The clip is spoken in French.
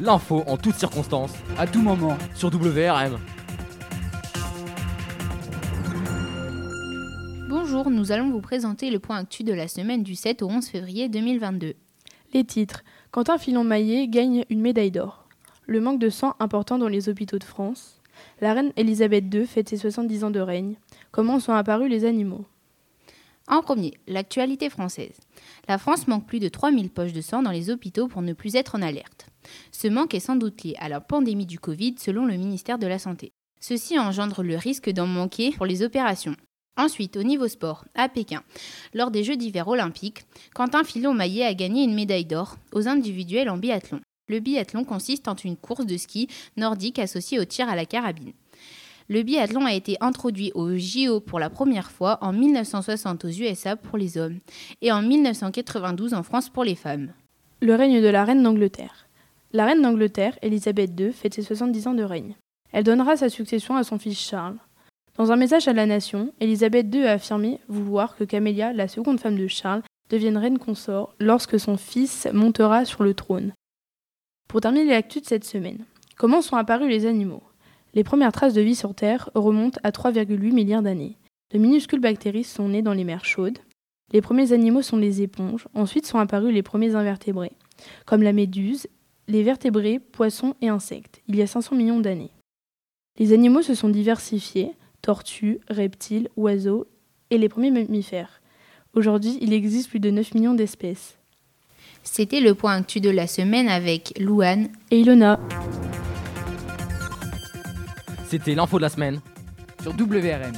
L'info en toutes circonstances, à tout moment, sur WRM. Bonjour, nous allons vous présenter le point actu de la semaine du 7 au 11 février 2022. Les titres. Quentin Filon-Maillet gagne une médaille d'or. Le manque de sang important dans les hôpitaux de France. La reine Elisabeth II fête ses 70 ans de règne. Comment sont apparus les animaux? En premier, l'actualité française. La France manque plus de 3000 poches de sang dans les hôpitaux pour ne plus être en alerte. Ce manque est sans doute lié à la pandémie du Covid selon le ministère de la Santé. Ceci engendre le risque d'en manquer pour les opérations. Ensuite, au niveau sport, à Pékin, lors des Jeux d'hiver olympiques, Quentin Filon-Maillet a gagné une médaille d'or aux individuels en biathlon. Le biathlon consiste en une course de ski nordique associée au tir à la carabine. Le biathlon a été introduit au JO pour la première fois en 1960 aux USA pour les hommes et en 1992 en France pour les femmes. Le règne de la reine d'Angleterre. La reine d'Angleterre, Elisabeth II, fête ses 70 ans de règne. Elle donnera sa succession à son fils Charles. Dans un message à la nation, Elisabeth II a affirmé vouloir que Camélia, la seconde femme de Charles, devienne reine consort lorsque son fils montera sur le trône. Pour terminer l'actu de cette semaine, comment sont apparus les animaux? Les premières traces de vie sur Terre remontent à 3,8 milliards d'années. De minuscules bactéries sont nées dans les mers chaudes. Les premiers animaux sont les éponges, ensuite sont apparus les premiers invertébrés, comme la méduse les vertébrés, poissons et insectes, il y a 500 millions d'années. Les animaux se sont diversifiés, tortues, reptiles, oiseaux et les premiers mammifères. Aujourd'hui, il existe plus de 9 millions d'espèces. C'était le point actu de la semaine avec Louane et Ilona. C'était l'info de la semaine sur WRM.